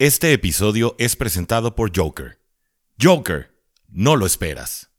Este episodio es presentado por Joker. Joker, no lo esperas.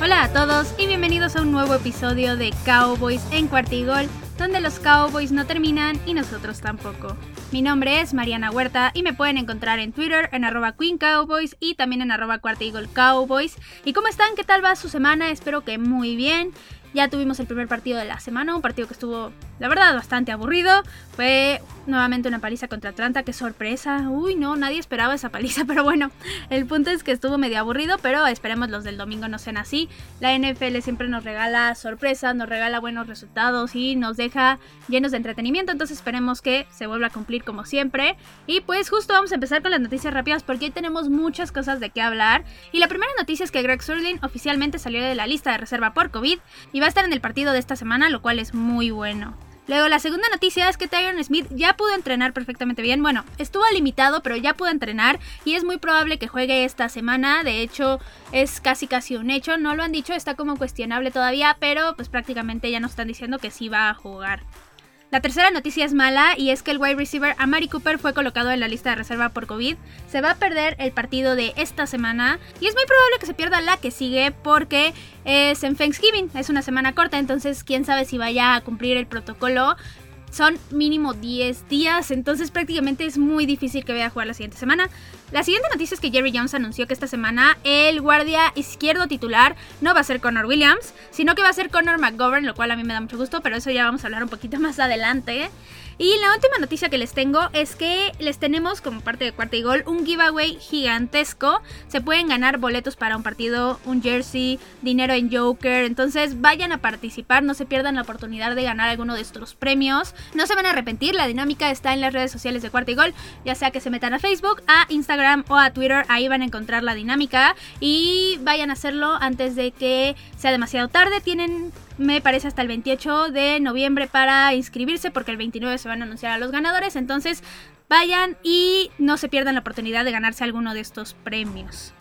Hola a todos y bienvenidos a un nuevo episodio de Cowboys en Cuartigol, donde los Cowboys no terminan y nosotros tampoco. Mi nombre es Mariana Huerta y me pueden encontrar en Twitter en arroba Queen Cowboys y también en arroba Cowboys. ¿Y cómo están? ¿Qué tal va su semana? Espero que muy bien. Ya tuvimos el primer partido de la semana, un partido que estuvo, la verdad, bastante aburrido. Fue nuevamente una paliza contra Atlanta, qué sorpresa. Uy, no, nadie esperaba esa paliza, pero bueno, el punto es que estuvo medio aburrido, pero esperemos los del domingo no sean así. La NFL siempre nos regala sorpresas, nos regala buenos resultados y nos deja llenos de entretenimiento, entonces esperemos que se vuelva a cumplir como siempre. Y pues justo vamos a empezar con las noticias rápidas porque hoy tenemos muchas cosas de qué hablar. Y la primera noticia es que Greg Surlin oficialmente salió de la lista de reserva por COVID va a estar en el partido de esta semana, lo cual es muy bueno. Luego, la segunda noticia es que Tyron Smith ya pudo entrenar perfectamente bien. Bueno, estuvo limitado, pero ya pudo entrenar y es muy probable que juegue esta semana. De hecho, es casi casi un hecho. No lo han dicho, está como cuestionable todavía, pero pues prácticamente ya nos están diciendo que sí va a jugar. La tercera noticia es mala y es que el wide receiver Amari Cooper fue colocado en la lista de reserva por COVID. Se va a perder el partido de esta semana y es muy probable que se pierda la que sigue porque es en Thanksgiving, es una semana corta, entonces quién sabe si vaya a cumplir el protocolo son mínimo 10 días, entonces prácticamente es muy difícil que vaya a jugar la siguiente semana. La siguiente noticia es que Jerry Jones anunció que esta semana el guardia izquierdo titular no va a ser Connor Williams, sino que va a ser Connor McGovern, lo cual a mí me da mucho gusto, pero eso ya vamos a hablar un poquito más adelante. Y la última noticia que les tengo es que les tenemos como parte de Cuarta y Gol un giveaway gigantesco. Se pueden ganar boletos para un partido, un jersey, dinero en Joker. Entonces vayan a participar, no se pierdan la oportunidad de ganar alguno de estos premios. No se van a arrepentir, la dinámica está en las redes sociales de Cuarta y Gol, ya sea que se metan a Facebook, a Instagram o a Twitter, ahí van a encontrar la dinámica y vayan a hacerlo antes de que sea demasiado tarde. Tienen me parece hasta el 28 de noviembre para inscribirse porque el 29 se van a anunciar a los ganadores. Entonces vayan y no se pierdan la oportunidad de ganarse alguno de estos premios.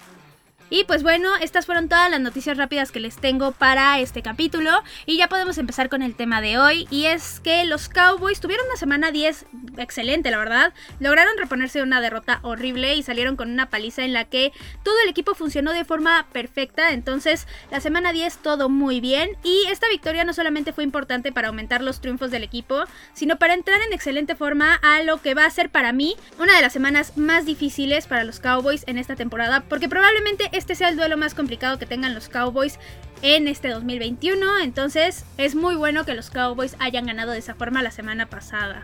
Y pues bueno, estas fueron todas las noticias rápidas que les tengo para este capítulo. Y ya podemos empezar con el tema de hoy. Y es que los Cowboys tuvieron una semana 10 excelente, la verdad. Lograron reponerse de una derrota horrible y salieron con una paliza en la que todo el equipo funcionó de forma perfecta. Entonces, la semana 10 todo muy bien. Y esta victoria no solamente fue importante para aumentar los triunfos del equipo, sino para entrar en excelente forma a lo que va a ser para mí una de las semanas más difíciles para los Cowboys en esta temporada. Porque probablemente este sea el duelo más complicado que tengan los Cowboys en este 2021. Entonces es muy bueno que los Cowboys hayan ganado de esa forma la semana pasada.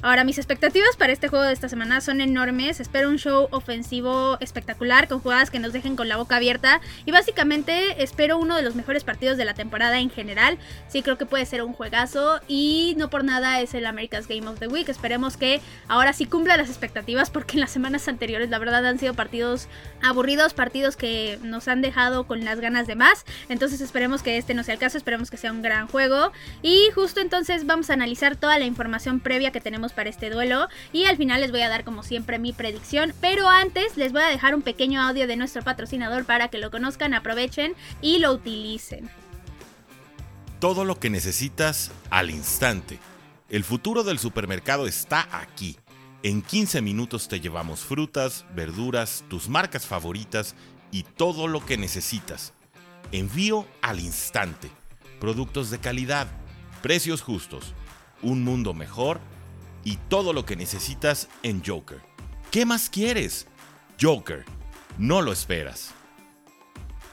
Ahora, mis expectativas para este juego de esta semana son enormes. Espero un show ofensivo espectacular con jugadas que nos dejen con la boca abierta. Y básicamente espero uno de los mejores partidos de la temporada en general. Sí, creo que puede ser un juegazo. Y no por nada es el America's Game of the Week. Esperemos que ahora sí cumpla las expectativas. Porque en las semanas anteriores, la verdad, han sido partidos aburridos. Partidos que nos han dejado con las ganas de más. Entonces esperemos que este no sea el caso. Esperemos que sea un gran juego. Y justo entonces vamos a analizar toda la información previa que tenemos para este duelo y al final les voy a dar como siempre mi predicción, pero antes les voy a dejar un pequeño audio de nuestro patrocinador para que lo conozcan, aprovechen y lo utilicen. Todo lo que necesitas al instante. El futuro del supermercado está aquí. En 15 minutos te llevamos frutas, verduras, tus marcas favoritas y todo lo que necesitas. Envío al instante. Productos de calidad, precios justos, un mundo mejor y todo lo que necesitas en Joker. ¿Qué más quieres? Joker, no lo esperas.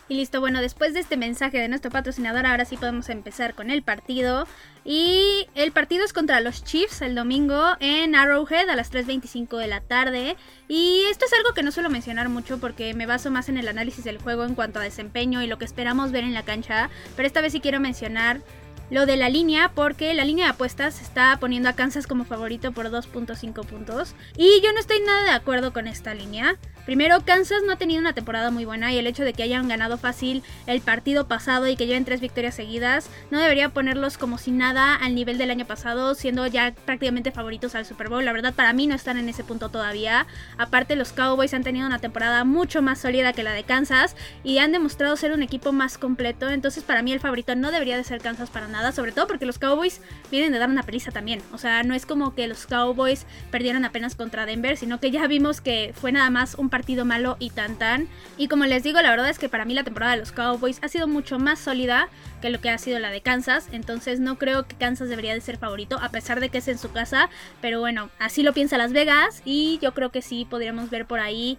Y listo, bueno, después de este mensaje de nuestro patrocinador, ahora sí podemos empezar con el partido. Y el partido es contra los Chiefs el domingo en Arrowhead a las 3.25 de la tarde. Y esto es algo que no suelo mencionar mucho porque me baso más en el análisis del juego en cuanto a desempeño y lo que esperamos ver en la cancha. Pero esta vez sí quiero mencionar lo de la línea, porque la línea de apuestas está poniendo a Kansas como favorito por 2.5 puntos. Y yo no estoy nada de acuerdo con esta línea. Primero, Kansas no ha tenido una temporada muy buena y el hecho de que hayan ganado fácil el partido pasado y que lleven tres victorias seguidas no debería ponerlos como si nada al nivel del año pasado, siendo ya prácticamente favoritos al Super Bowl. La verdad, para mí no están en ese punto todavía. Aparte, los Cowboys han tenido una temporada mucho más sólida que la de Kansas y han demostrado ser un equipo más completo. Entonces, para mí el favorito no debería de ser Kansas para nada, sobre todo porque los Cowboys vienen de dar una peliza también. O sea, no es como que los Cowboys perdieron apenas contra Denver, sino que ya vimos que fue nada más un partido malo y tan tan. Y como les digo, la verdad es que para mí la temporada de los Cowboys ha sido mucho más sólida que lo que ha sido la de Kansas. Entonces no creo que Kansas debería de ser favorito, a pesar de que es en su casa. Pero bueno, así lo piensa Las Vegas y yo creo que sí podríamos ver por ahí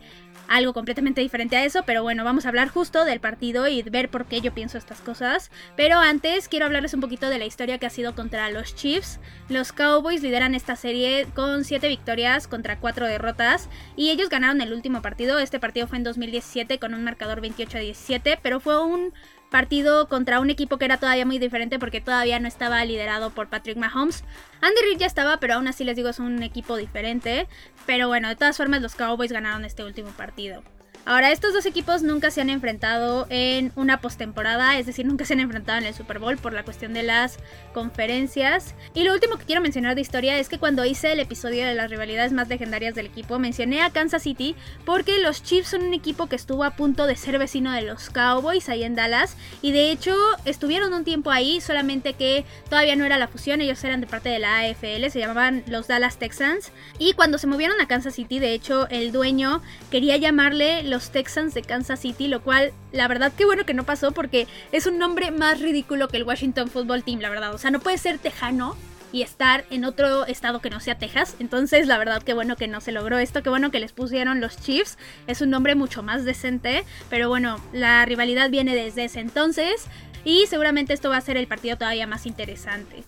algo completamente diferente a eso, pero bueno, vamos a hablar justo del partido y ver por qué yo pienso estas cosas. Pero antes quiero hablarles un poquito de la historia que ha sido contra los Chiefs. Los Cowboys lideran esta serie con 7 victorias contra 4 derrotas y ellos ganaron el último partido. Este partido fue en 2017 con un marcador 28 a 17, pero fue un partido contra un equipo que era todavía muy diferente porque todavía no estaba liderado por Patrick Mahomes. Andy Reid ya estaba, pero aún así les digo es un equipo diferente. Pero bueno, de todas formas los Cowboys ganaron este último partido. Ahora, estos dos equipos nunca se han enfrentado en una postemporada, es decir, nunca se han enfrentado en el Super Bowl por la cuestión de las conferencias. Y lo último que quiero mencionar de historia es que cuando hice el episodio de las rivalidades más legendarias del equipo, mencioné a Kansas City porque los Chiefs son un equipo que estuvo a punto de ser vecino de los Cowboys ahí en Dallas. Y de hecho, estuvieron un tiempo ahí, solamente que todavía no era la fusión, ellos eran de parte de la AFL, se llamaban los Dallas Texans. Y cuando se movieron a Kansas City, de hecho, el dueño quería llamarle los los Texans de Kansas City, lo cual la verdad qué bueno que no pasó porque es un nombre más ridículo que el Washington Football Team, la verdad. O sea, no puede ser tejano y estar en otro estado que no sea Texas. Entonces, la verdad, qué bueno que no se logró esto, qué bueno que les pusieron los Chiefs. Es un nombre mucho más decente, pero bueno, la rivalidad viene desde ese entonces y seguramente esto va a ser el partido todavía más interesante.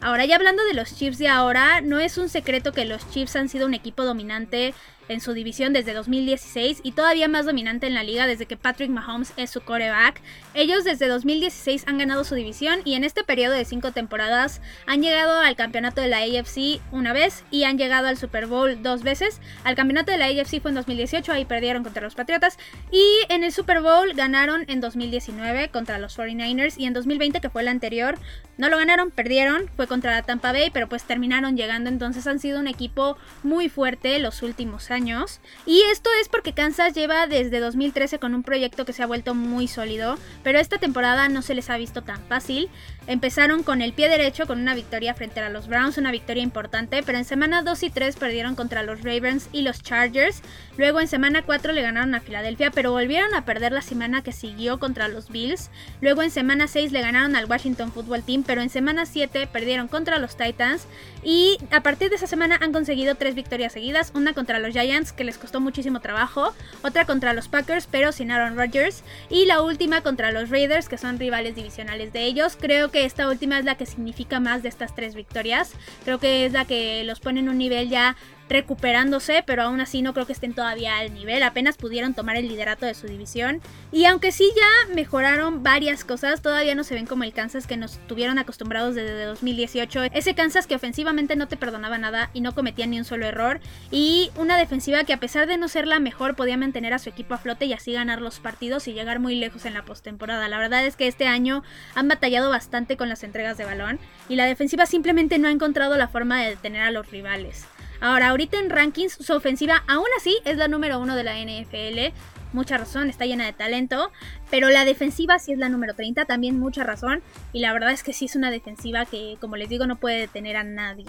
Ahora ya hablando de los Chiefs de ahora, no es un secreto que los Chiefs han sido un equipo dominante en su división desde 2016 y todavía más dominante en la liga desde que Patrick Mahomes es su coreback. Ellos desde 2016 han ganado su división y en este periodo de cinco temporadas han llegado al campeonato de la AFC una vez y han llegado al Super Bowl dos veces. Al campeonato de la AFC fue en 2018, ahí perdieron contra los Patriotas y en el Super Bowl ganaron en 2019 contra los 49ers y en 2020 que fue el anterior no lo ganaron, perdieron, fue contra la Tampa Bay, pero pues terminaron llegando, entonces han sido un equipo muy fuerte los últimos años. Y esto es porque Kansas lleva desde 2013 con un proyecto que se ha vuelto muy sólido, pero esta temporada no se les ha visto tan fácil. Empezaron con el pie derecho con una victoria frente a los Browns, una victoria importante, pero en semana 2 y 3 perdieron contra los Ravens y los Chargers. Luego en semana 4 le ganaron a Filadelfia, pero volvieron a perder la semana que siguió contra los Bills. Luego en semana 6 le ganaron al Washington Football Team, pero en semana 7 perdieron contra los Titans. Y a partir de esa semana han conseguido tres victorias seguidas, una contra los Giants que les costó muchísimo trabajo, otra contra los Packers pero sin Aaron Rodgers y la última contra los Raiders que son rivales divisionales de ellos. Creo que esta última es la que significa más de estas tres victorias. Creo que es la que los pone en un nivel ya recuperándose, pero aún así no creo que estén todavía al nivel, apenas pudieron tomar el liderato de su división. Y aunque sí ya mejoraron varias cosas, todavía no se ven como el Kansas que nos tuvieron acostumbrados desde 2018. Ese Kansas que ofensivamente no te perdonaba nada y no cometía ni un solo error. Y una defensiva que a pesar de no ser la mejor podía mantener a su equipo a flote y así ganar los partidos y llegar muy lejos en la postemporada. La verdad es que este año han batallado bastante con las entregas de balón y la defensiva simplemente no ha encontrado la forma de detener a los rivales. Ahora, ahorita en rankings, su ofensiva aún así es la número uno de la NFL. Mucha razón, está llena de talento. Pero la defensiva sí es la número 30, también mucha razón. Y la verdad es que sí es una defensiva que, como les digo, no puede detener a nadie.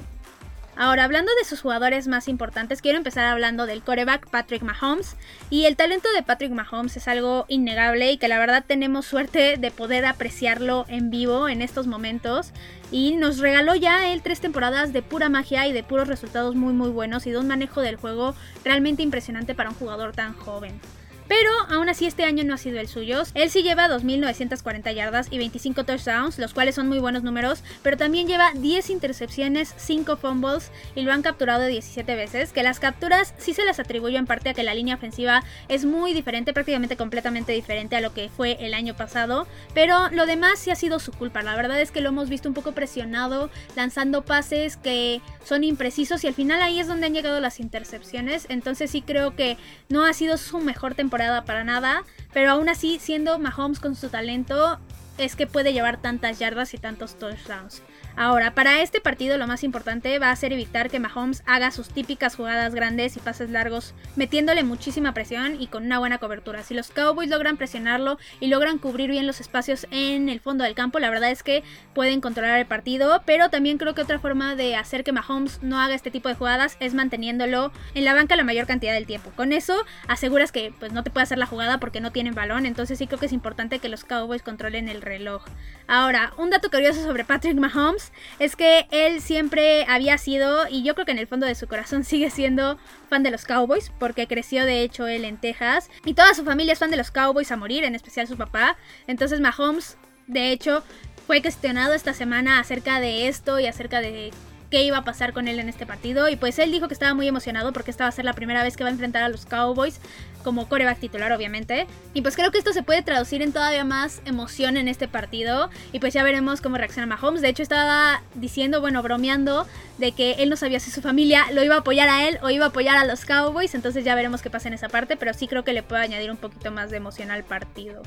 Ahora, hablando de sus jugadores más importantes, quiero empezar hablando del coreback Patrick Mahomes. Y el talento de Patrick Mahomes es algo innegable y que la verdad tenemos suerte de poder apreciarlo en vivo en estos momentos. Y nos regaló ya él tres temporadas de pura magia y de puros resultados muy muy buenos y de un manejo del juego realmente impresionante para un jugador tan joven. Pero aún así este año no ha sido el suyo. Él sí lleva 2.940 yardas y 25 touchdowns, los cuales son muy buenos números, pero también lleva 10 intercepciones, 5 fumbles y lo han capturado 17 veces, que las capturas sí se las atribuyo en parte a que la línea ofensiva es muy diferente, prácticamente completamente diferente a lo que fue el año pasado, pero lo demás sí ha sido su culpa. La verdad es que lo hemos visto un poco presionado, lanzando pases que son imprecisos y al final ahí es donde han llegado las intercepciones, entonces sí creo que no ha sido su mejor temporada para nada, pero aún así siendo Mahomes con su talento es que puede llevar tantas yardas y tantos touchdowns. Ahora, para este partido lo más importante va a ser evitar que Mahomes haga sus típicas jugadas grandes y pases largos, metiéndole muchísima presión y con una buena cobertura. Si los Cowboys logran presionarlo y logran cubrir bien los espacios en el fondo del campo, la verdad es que pueden controlar el partido, pero también creo que otra forma de hacer que Mahomes no haga este tipo de jugadas es manteniéndolo en la banca la mayor cantidad del tiempo. Con eso aseguras que pues no te puede hacer la jugada porque no tienen balón, entonces sí creo que es importante que los Cowboys controlen el reloj. Ahora, un dato curioso sobre Patrick Mahomes es que él siempre había sido, y yo creo que en el fondo de su corazón sigue siendo fan de los Cowboys, porque creció de hecho él en Texas, y toda su familia es fan de los Cowboys a morir, en especial su papá. Entonces Mahomes, de hecho, fue cuestionado esta semana acerca de esto y acerca de qué iba a pasar con él en este partido. Y pues él dijo que estaba muy emocionado porque esta va a ser la primera vez que va a enfrentar a los Cowboys como coreback titular, obviamente. Y pues creo que esto se puede traducir en todavía más emoción en este partido. Y pues ya veremos cómo reacciona Mahomes. De hecho, estaba diciendo, bueno, bromeando, de que él no sabía si su familia lo iba a apoyar a él o iba a apoyar a los Cowboys. Entonces ya veremos qué pasa en esa parte. Pero sí creo que le puede añadir un poquito más de emoción al partido.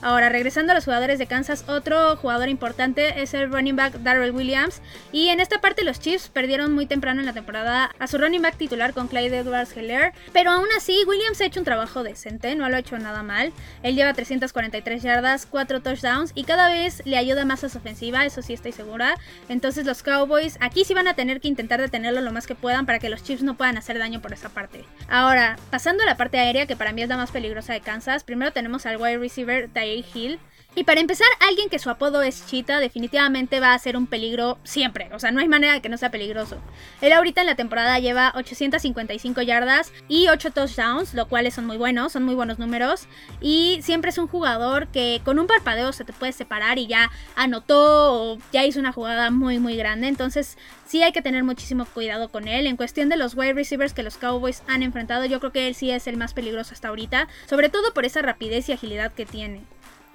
Ahora, regresando a los jugadores de Kansas, otro jugador importante es el running back Darrell Williams. Y en esta parte los Chiefs perdieron muy temprano en la temporada a su running back titular con Clyde Edwards Heller. Pero aún así, Williams ha hecho un trabajo decente, no lo ha hecho nada mal. Él lleva 343 yardas, 4 touchdowns y cada vez le ayuda más a su ofensiva, eso sí estoy segura. Entonces los Cowboys aquí sí van a tener que intentar detenerlo lo más que puedan para que los Chiefs no puedan hacer daño por esa parte. Ahora, pasando a la parte aérea, que para mí es la más peligrosa de Kansas, primero tenemos al wide receiver Hill. Y para empezar, alguien que su apodo es Cheetah definitivamente va a ser un peligro siempre. O sea, no hay manera de que no sea peligroso. Él ahorita en la temporada lleva 855 yardas y 8 touchdowns, lo cuales son muy buenos, son muy buenos números. Y siempre es un jugador que con un parpadeo se te puede separar y ya anotó o ya hizo una jugada muy muy grande. Entonces sí hay que tener muchísimo cuidado con él. En cuestión de los wide receivers que los Cowboys han enfrentado, yo creo que él sí es el más peligroso hasta ahorita. Sobre todo por esa rapidez y agilidad que tiene.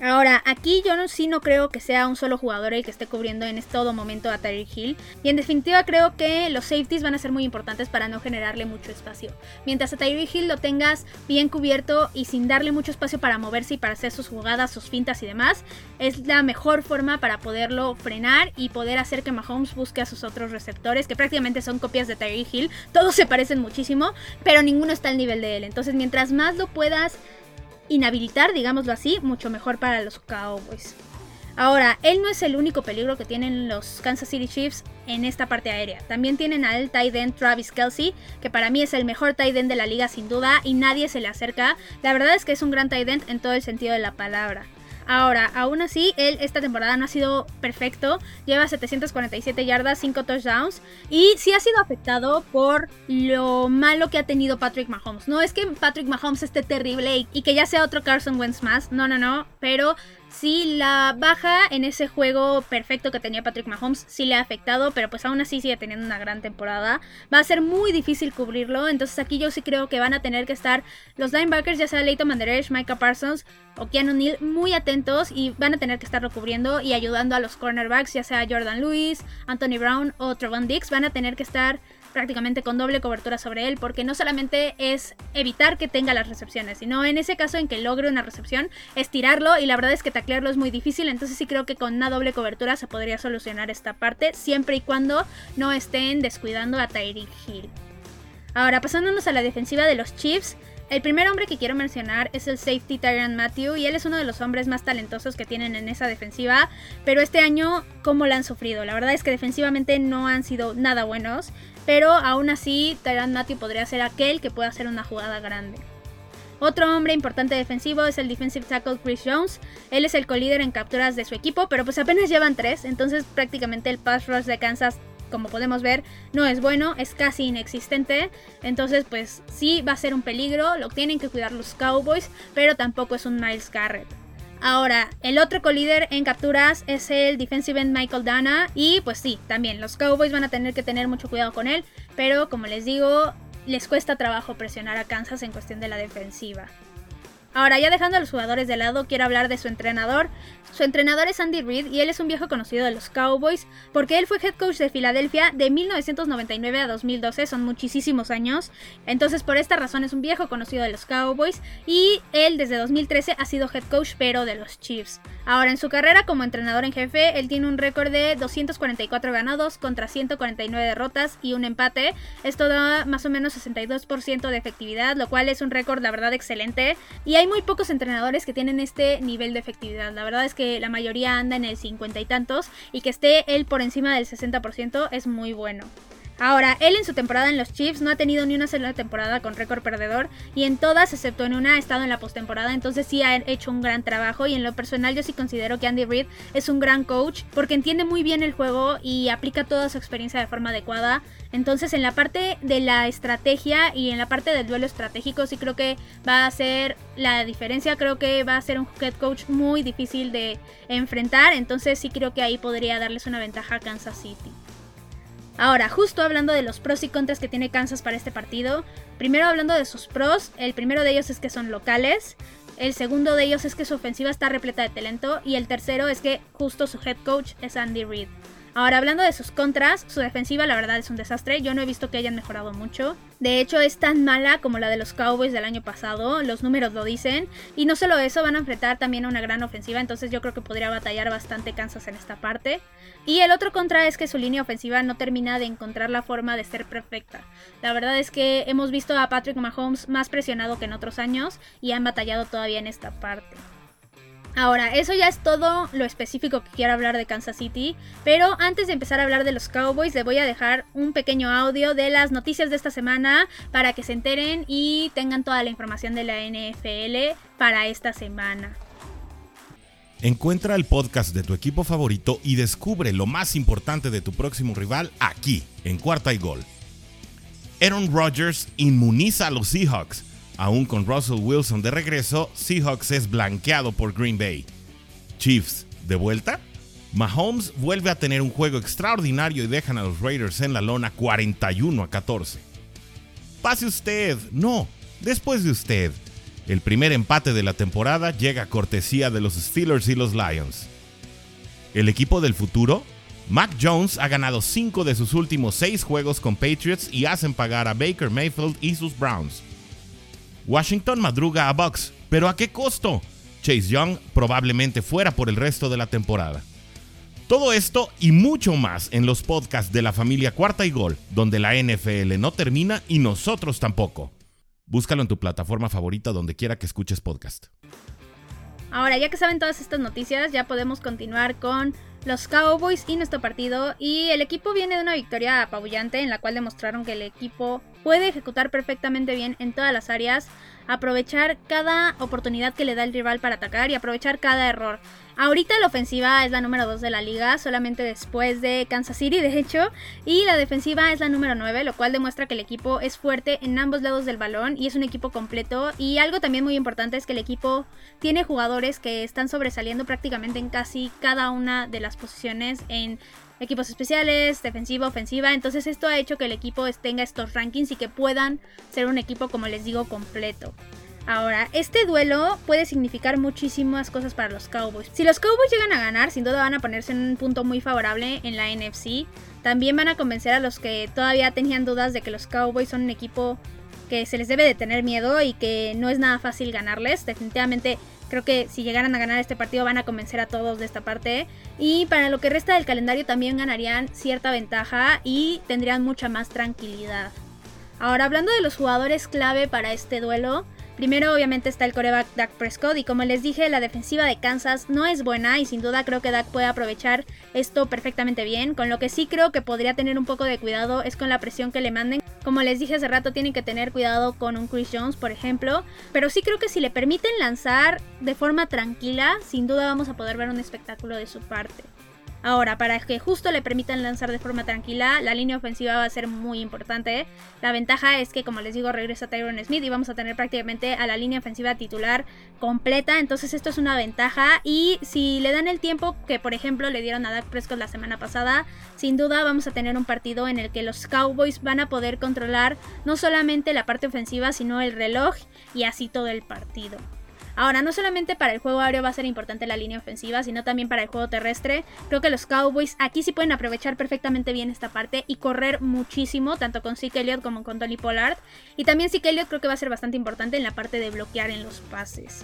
Ahora, aquí yo no, sí no creo que sea un solo jugador el que esté cubriendo en todo momento a Tyreek Hill. Y en definitiva creo que los safeties van a ser muy importantes para no generarle mucho espacio. Mientras a Tyreek Hill lo tengas bien cubierto y sin darle mucho espacio para moverse y para hacer sus jugadas, sus fintas y demás, es la mejor forma para poderlo frenar y poder hacer que Mahomes busque a sus otros receptores, que prácticamente son copias de Tyreek Hill. Todos se parecen muchísimo, pero ninguno está al nivel de él. Entonces, mientras más lo puedas inhabilitar, digámoslo así, mucho mejor para los Cowboys. Ahora, él no es el único peligro que tienen los Kansas City Chiefs en esta parte aérea. También tienen al tight end Travis Kelsey, que para mí es el mejor tight end de la liga sin duda y nadie se le acerca. La verdad es que es un gran tight end en todo el sentido de la palabra. Ahora, aún así, él esta temporada no ha sido perfecto. Lleva 747 yardas, 5 touchdowns. Y sí ha sido afectado por lo malo que ha tenido Patrick Mahomes. No es que Patrick Mahomes esté terrible y, y que ya sea otro Carson Wentz más. No, no, no. Pero sí la baja en ese juego perfecto que tenía Patrick Mahomes sí le ha afectado, pero pues aún así sigue teniendo una gran temporada. Va a ser muy difícil cubrirlo, entonces aquí yo sí creo que van a tener que estar los linebackers, ya sea Leighton Manderesh, Micah Parsons o Keanu Neal, muy atentos y van a tener que estarlo cubriendo y ayudando a los cornerbacks, ya sea Jordan Lewis, Anthony Brown o Trevon Dix, van a tener que estar prácticamente con doble cobertura sobre él, porque no solamente es evitar que tenga las recepciones, sino en ese caso en que logre una recepción, es tirarlo y la verdad es que taclearlo es muy difícil, entonces sí creo que con una doble cobertura se podría solucionar esta parte, siempre y cuando no estén descuidando a Tyreek Hill. Ahora, pasándonos a la defensiva de los Chiefs, el primer hombre que quiero mencionar es el safety Tyron Matthew y él es uno de los hombres más talentosos que tienen en esa defensiva, pero este año cómo la han sufrido. La verdad es que defensivamente no han sido nada buenos, pero aún así Tyron Matthew podría ser aquel que pueda hacer una jugada grande. Otro hombre importante defensivo es el defensive tackle Chris Jones. Él es el co-líder en capturas de su equipo, pero pues apenas llevan tres, entonces prácticamente el pass rush de Kansas como podemos ver, no es bueno, es casi inexistente. Entonces, pues sí va a ser un peligro, lo tienen que cuidar los Cowboys, pero tampoco es un Miles Garrett. Ahora, el otro colíder en capturas es el defensive end Michael Dana. Y pues sí, también los Cowboys van a tener que tener mucho cuidado con él. Pero como les digo, les cuesta trabajo presionar a Kansas en cuestión de la defensiva. Ahora, ya dejando a los jugadores de lado, quiero hablar de su entrenador. Su entrenador es Andy Reid y él es un viejo conocido de los Cowboys porque él fue head coach de Filadelfia de 1999 a 2012, son muchísimos años. Entonces, por esta razón es un viejo conocido de los Cowboys y él desde 2013 ha sido head coach pero de los Chiefs. Ahora, en su carrera como entrenador en jefe, él tiene un récord de 244 ganados contra 149 derrotas y un empate. Esto da más o menos 62% de efectividad, lo cual es un récord, la verdad, excelente. Y muy pocos entrenadores que tienen este nivel de efectividad. La verdad es que la mayoría anda en el 50 y tantos y que esté él por encima del 60% es muy bueno. Ahora, él en su temporada en los Chiefs no ha tenido ni una sola temporada con récord perdedor y en todas, excepto en una, ha estado en la postemporada, entonces sí ha hecho un gran trabajo y en lo personal yo sí considero que Andy Reid es un gran coach porque entiende muy bien el juego y aplica toda su experiencia de forma adecuada. Entonces en la parte de la estrategia y en la parte del duelo estratégico sí creo que va a ser la diferencia, creo que va a ser un head coach muy difícil de enfrentar, entonces sí creo que ahí podría darles una ventaja a Kansas City. Ahora, justo hablando de los pros y contras que tiene Kansas para este partido, primero hablando de sus pros, el primero de ellos es que son locales, el segundo de ellos es que su ofensiva está repleta de talento y el tercero es que justo su head coach es Andy Reid. Ahora, hablando de sus contras, su defensiva la verdad es un desastre. Yo no he visto que hayan mejorado mucho. De hecho, es tan mala como la de los Cowboys del año pasado. Los números lo dicen. Y no solo eso, van a enfrentar también a una gran ofensiva. Entonces yo creo que podría batallar bastante Kansas en esta parte. Y el otro contra es que su línea ofensiva no termina de encontrar la forma de ser perfecta. La verdad es que hemos visto a Patrick Mahomes más presionado que en otros años y han batallado todavía en esta parte. Ahora, eso ya es todo lo específico que quiero hablar de Kansas City, pero antes de empezar a hablar de los Cowboys, les voy a dejar un pequeño audio de las noticias de esta semana para que se enteren y tengan toda la información de la NFL para esta semana. Encuentra el podcast de tu equipo favorito y descubre lo más importante de tu próximo rival aquí, en Cuarta y Gol. Aaron Rodgers inmuniza a los Seahawks Aún con Russell Wilson de regreso, Seahawks es blanqueado por Green Bay. Chiefs, ¿de vuelta? Mahomes vuelve a tener un juego extraordinario y dejan a los Raiders en la lona 41 a 14. Pase usted, no, después de usted. El primer empate de la temporada llega a cortesía de los Steelers y los Lions. El equipo del futuro, Mac Jones ha ganado 5 de sus últimos 6 juegos con Patriots y hacen pagar a Baker Mayfield y sus Browns. Washington madruga a Bucks, pero ¿a qué costo? Chase Young probablemente fuera por el resto de la temporada. Todo esto y mucho más en los podcasts de la familia Cuarta y Gol, donde la NFL no termina y nosotros tampoco. Búscalo en tu plataforma favorita donde quiera que escuches podcast. Ahora, ya que saben todas estas noticias, ya podemos continuar con los Cowboys y nuestro partido. Y el equipo viene de una victoria apabullante en la cual demostraron que el equipo puede ejecutar perfectamente bien en todas las áreas, aprovechar cada oportunidad que le da el rival para atacar y aprovechar cada error. Ahorita la ofensiva es la número 2 de la liga, solamente después de Kansas City, de hecho, y la defensiva es la número 9, lo cual demuestra que el equipo es fuerte en ambos lados del balón y es un equipo completo. Y algo también muy importante es que el equipo tiene jugadores que están sobresaliendo prácticamente en casi cada una de las posiciones en equipos especiales, defensiva, ofensiva. Entonces esto ha hecho que el equipo tenga estos rankings y que puedan ser un equipo, como les digo, completo. Ahora, este duelo puede significar muchísimas cosas para los Cowboys. Si los Cowboys llegan a ganar, sin duda van a ponerse en un punto muy favorable en la NFC. También van a convencer a los que todavía tenían dudas de que los Cowboys son un equipo que se les debe de tener miedo y que no es nada fácil ganarles. Definitivamente creo que si llegaran a ganar este partido van a convencer a todos de esta parte. Y para lo que resta del calendario también ganarían cierta ventaja y tendrían mucha más tranquilidad. Ahora hablando de los jugadores clave para este duelo, Primero obviamente está el coreback Dak Prescott y como les dije la defensiva de Kansas no es buena y sin duda creo que Dak puede aprovechar esto perfectamente bien. Con lo que sí creo que podría tener un poco de cuidado es con la presión que le manden. Como les dije hace rato tienen que tener cuidado con un Chris Jones por ejemplo. Pero sí creo que si le permiten lanzar de forma tranquila sin duda vamos a poder ver un espectáculo de su parte. Ahora, para que justo le permitan lanzar de forma tranquila, la línea ofensiva va a ser muy importante. La ventaja es que, como les digo, regresa Tyron Smith y vamos a tener prácticamente a la línea ofensiva titular completa. Entonces, esto es una ventaja. Y si le dan el tiempo que, por ejemplo, le dieron a Dak Prescott la semana pasada, sin duda vamos a tener un partido en el que los Cowboys van a poder controlar no solamente la parte ofensiva, sino el reloj y así todo el partido. Ahora, no solamente para el juego aéreo va a ser importante la línea ofensiva, sino también para el juego terrestre. Creo que los Cowboys aquí sí pueden aprovechar perfectamente bien esta parte y correr muchísimo, tanto con Zeke Elliott como con Tony Pollard. Y también Zeke Elliott creo que va a ser bastante importante en la parte de bloquear en los pases.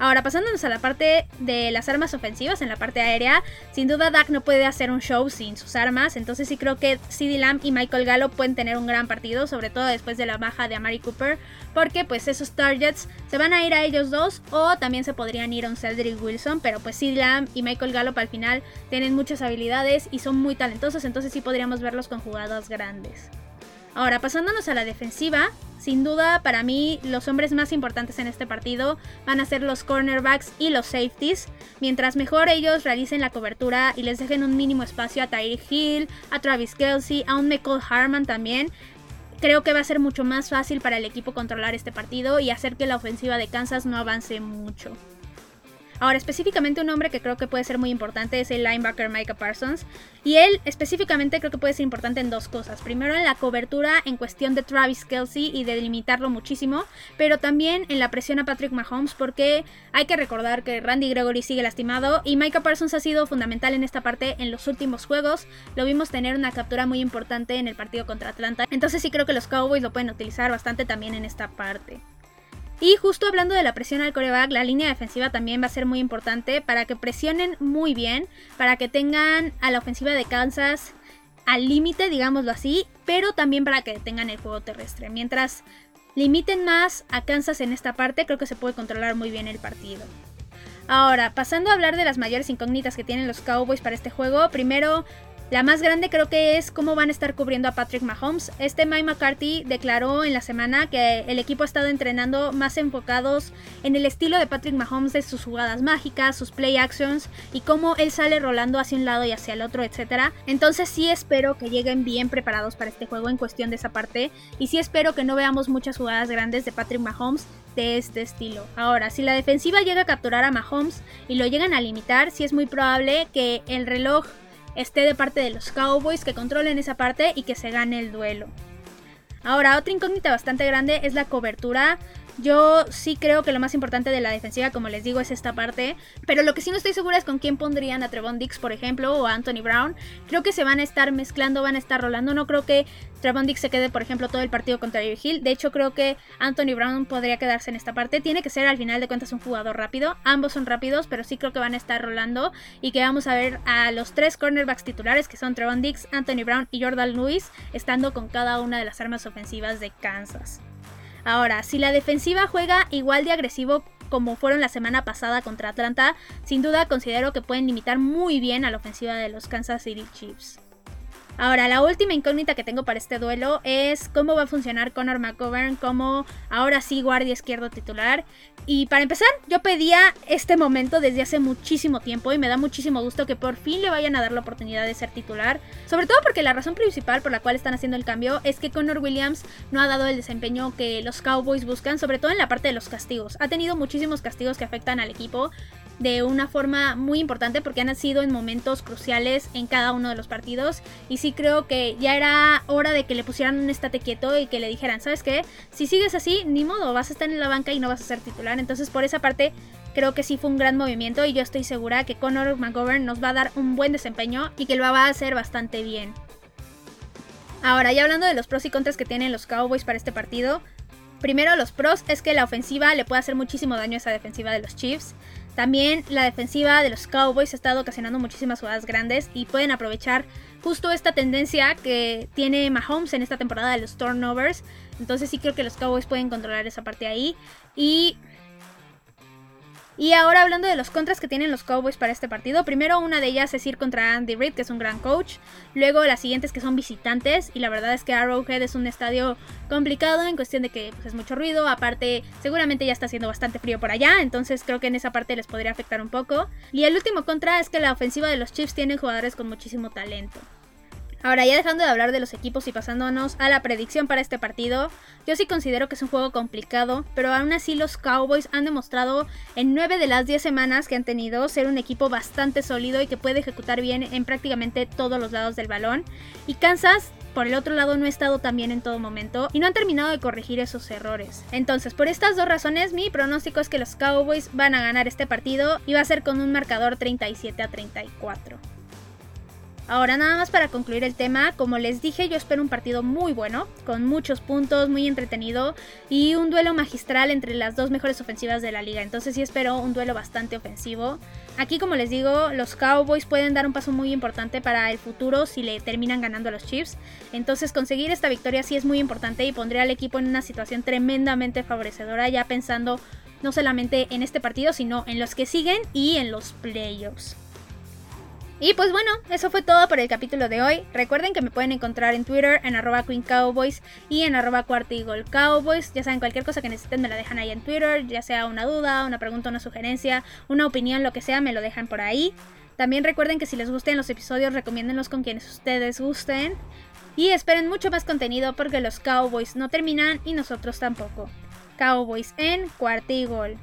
Ahora, pasándonos a la parte de las armas ofensivas, en la parte aérea, sin duda Dak no puede hacer un show sin sus armas, entonces sí creo que CD Lamb y Michael Gallo pueden tener un gran partido, sobre todo después de la baja de Amari Cooper, porque pues esos targets se van a ir a ellos dos o también se podrían ir a un Cedric Wilson, pero pues CD Lamb y Michael Gallup al final tienen muchas habilidades y son muy talentosos, entonces sí podríamos verlos con jugadas grandes. Ahora, pasándonos a la defensiva, sin duda para mí los hombres más importantes en este partido van a ser los cornerbacks y los safeties. Mientras mejor ellos realicen la cobertura y les dejen un mínimo espacio a Tyreek Hill, a Travis Kelsey, a un Michael Harman también, creo que va a ser mucho más fácil para el equipo controlar este partido y hacer que la ofensiva de Kansas no avance mucho. Ahora, específicamente un hombre que creo que puede ser muy importante es el linebacker Micah Parsons. Y él específicamente creo que puede ser importante en dos cosas. Primero en la cobertura en cuestión de Travis Kelsey y de limitarlo muchísimo. Pero también en la presión a Patrick Mahomes porque hay que recordar que Randy Gregory sigue lastimado. Y Micah Parsons ha sido fundamental en esta parte en los últimos juegos. Lo vimos tener una captura muy importante en el partido contra Atlanta. Entonces sí creo que los Cowboys lo pueden utilizar bastante también en esta parte. Y justo hablando de la presión al coreback, la línea defensiva también va a ser muy importante para que presionen muy bien, para que tengan a la ofensiva de Kansas al límite, digámoslo así, pero también para que tengan el juego terrestre. Mientras limiten más a Kansas en esta parte, creo que se puede controlar muy bien el partido. Ahora, pasando a hablar de las mayores incógnitas que tienen los Cowboys para este juego, primero la más grande creo que es cómo van a estar cubriendo a Patrick Mahomes. Este Mike McCarthy declaró en la semana que el equipo ha estado entrenando más enfocados en el estilo de Patrick Mahomes, de sus jugadas mágicas, sus play actions y cómo él sale rolando hacia un lado y hacia el otro, etc. Entonces sí espero que lleguen bien preparados para este juego en cuestión de esa parte y sí espero que no veamos muchas jugadas grandes de Patrick Mahomes de este estilo. Ahora, si la defensiva llega a capturar a Mahomes y lo llegan a limitar, sí es muy probable que el reloj esté de parte de los Cowboys, que controlen esa parte y que se gane el duelo. Ahora, otra incógnita bastante grande es la cobertura. Yo sí creo que lo más importante de la defensiva, como les digo, es esta parte. Pero lo que sí no estoy segura es con quién pondrían a Trevon Dix, por ejemplo, o a Anthony Brown. Creo que se van a estar mezclando, van a estar rolando. No creo que Trevon Dix se quede, por ejemplo, todo el partido contra Hill. De hecho, creo que Anthony Brown podría quedarse en esta parte. Tiene que ser al final de cuentas un jugador rápido. Ambos son rápidos, pero sí creo que van a estar rolando. Y que vamos a ver a los tres cornerbacks titulares, que son Trevon Dix, Anthony Brown y Jordan Lewis, estando con cada una de las armas ofensivas de Kansas. Ahora, si la defensiva juega igual de agresivo como fueron la semana pasada contra Atlanta, sin duda considero que pueden limitar muy bien a la ofensiva de los Kansas City Chiefs. Ahora, la última incógnita que tengo para este duelo es cómo va a funcionar Conor McGovern como ahora sí guardia izquierdo titular. Y para empezar, yo pedía este momento desde hace muchísimo tiempo y me da muchísimo gusto que por fin le vayan a dar la oportunidad de ser titular. Sobre todo porque la razón principal por la cual están haciendo el cambio es que Conor Williams no ha dado el desempeño que los Cowboys buscan, sobre todo en la parte de los castigos. Ha tenido muchísimos castigos que afectan al equipo de una forma muy importante porque han sido en momentos cruciales en cada uno de los partidos y sí creo que ya era hora de que le pusieran un estate quieto y que le dijeran, ¿sabes qué? Si sigues así, ni modo, vas a estar en la banca y no vas a ser titular. Entonces por esa parte creo que sí fue un gran movimiento y yo estoy segura que Conor McGovern nos va a dar un buen desempeño y que lo va a hacer bastante bien. Ahora, ya hablando de los pros y contras que tienen los Cowboys para este partido, primero los pros es que la ofensiva le puede hacer muchísimo daño a esa defensiva de los Chiefs. También la defensiva de los Cowboys ha estado ocasionando muchísimas jugadas grandes y pueden aprovechar justo esta tendencia que tiene Mahomes en esta temporada de los turnovers. Entonces sí creo que los Cowboys pueden controlar esa parte ahí. Y Y ahora hablando de los contras que tienen los Cowboys para este partido, primero una de ellas es ir contra Andy Reid, que es un gran coach. Luego las siguientes que son visitantes, y la verdad es que Arrowhead es un estadio complicado en cuestión de que pues, es mucho ruido, aparte seguramente ya está haciendo bastante frío por allá, entonces creo que en esa parte les podría afectar un poco. Y el último contra es que la ofensiva de los Chiefs tiene jugadores con muchísimo talento. Ahora, ya dejando de hablar de los equipos y pasándonos a la predicción para este partido, yo sí considero que es un juego complicado, pero aún así los Cowboys han demostrado en 9 de las 10 semanas que han tenido ser un equipo bastante sólido y que puede ejecutar bien en prácticamente todos los lados del balón. Y Kansas por el otro lado no ha estado tan bien en todo momento y no han terminado de corregir esos errores. Entonces, por estas dos razones, mi pronóstico es que los Cowboys van a ganar este partido y va a ser con un marcador 37 a 34. Ahora nada más para concluir el tema, como les dije yo espero un partido muy bueno, con muchos puntos, muy entretenido y un duelo magistral entre las dos mejores ofensivas de la liga, entonces sí espero un duelo bastante ofensivo. Aquí como les digo, los Cowboys pueden dar un paso muy importante para el futuro si le terminan ganando a los Chiefs, entonces conseguir esta victoria sí es muy importante y pondría al equipo en una situación tremendamente favorecedora ya pensando no solamente en este partido, sino en los que siguen y en los playoffs. Y pues bueno, eso fue todo por el capítulo de hoy. Recuerden que me pueden encontrar en Twitter en arroba Queen Cowboys y en arroba Cowboys. Ya saben, cualquier cosa que necesiten me la dejan ahí en Twitter, ya sea una duda, una pregunta, una sugerencia, una opinión, lo que sea, me lo dejan por ahí. También recuerden que si les gusten los episodios, recomiéndenlos con quienes ustedes gusten. Y esperen mucho más contenido porque los Cowboys no terminan y nosotros tampoco. Cowboys en Cuartigol.